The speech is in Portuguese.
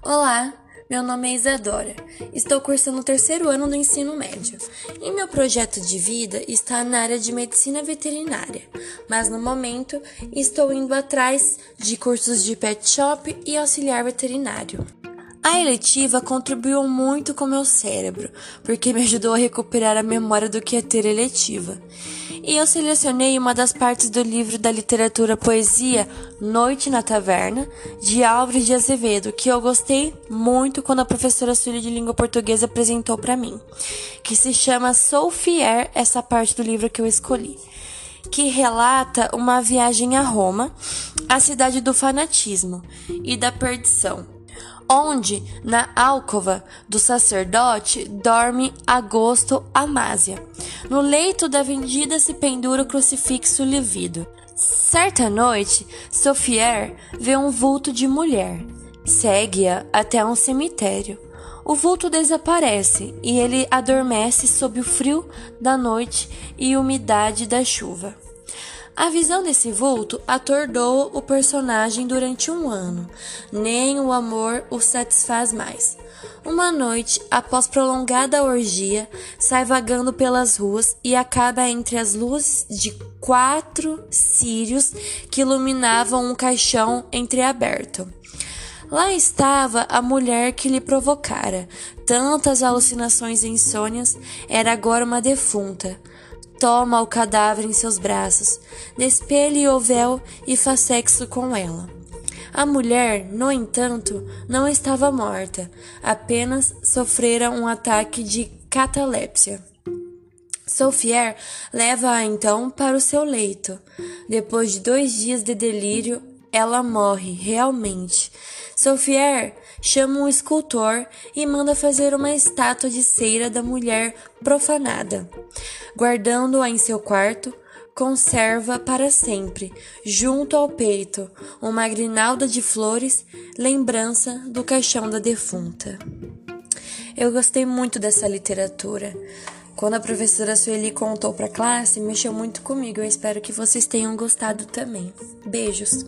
Olá, meu nome é Isadora. Estou cursando o terceiro ano do ensino médio. E meu projeto de vida está na área de medicina veterinária, mas no momento estou indo atrás de cursos de pet shop e auxiliar veterinário. A eletiva contribuiu muito com meu cérebro, porque me ajudou a recuperar a memória do que é ter eletiva. E eu selecionei uma das partes do livro da literatura poesia Noite na Taverna, de Álvares de Azevedo, que eu gostei muito quando a professora Sueli de língua portuguesa apresentou para mim, que se chama Sou Fier, essa parte do livro que eu escolhi que relata uma viagem a Roma, a cidade do fanatismo e da perdição onde, na alcova do sacerdote, dorme Agosto Amásia. No leito da vendida se pendura o crucifixo livido. Certa noite, Sofier vê um vulto de mulher. Segue-a até um cemitério. O vulto desaparece e ele adormece sob o frio da noite e umidade da chuva. A visão desse vulto atordou o personagem durante um ano. Nem o amor o satisfaz mais. Uma noite, após prolongada orgia, sai vagando pelas ruas e acaba entre as luzes de quatro círios que iluminavam um caixão entreaberto. Lá estava a mulher que lhe provocara tantas alucinações e insônias, era agora uma defunta. Toma o cadáver em seus braços, despele o véu e faz sexo com ela. A mulher, no entanto, não estava morta, apenas sofrera um ataque de catalepsia. Sofier leva-a então para o seu leito. Depois de dois dias de delírio, ela morre realmente. Sofier chama um escultor e manda fazer uma estátua de cera da mulher profanada. Guardando-a em seu quarto, conserva para sempre, junto ao peito, uma grinalda de flores, lembrança do caixão da defunta. Eu gostei muito dessa literatura. Quando a professora Sueli contou para a classe, mexeu muito comigo. Eu espero que vocês tenham gostado também. Beijos!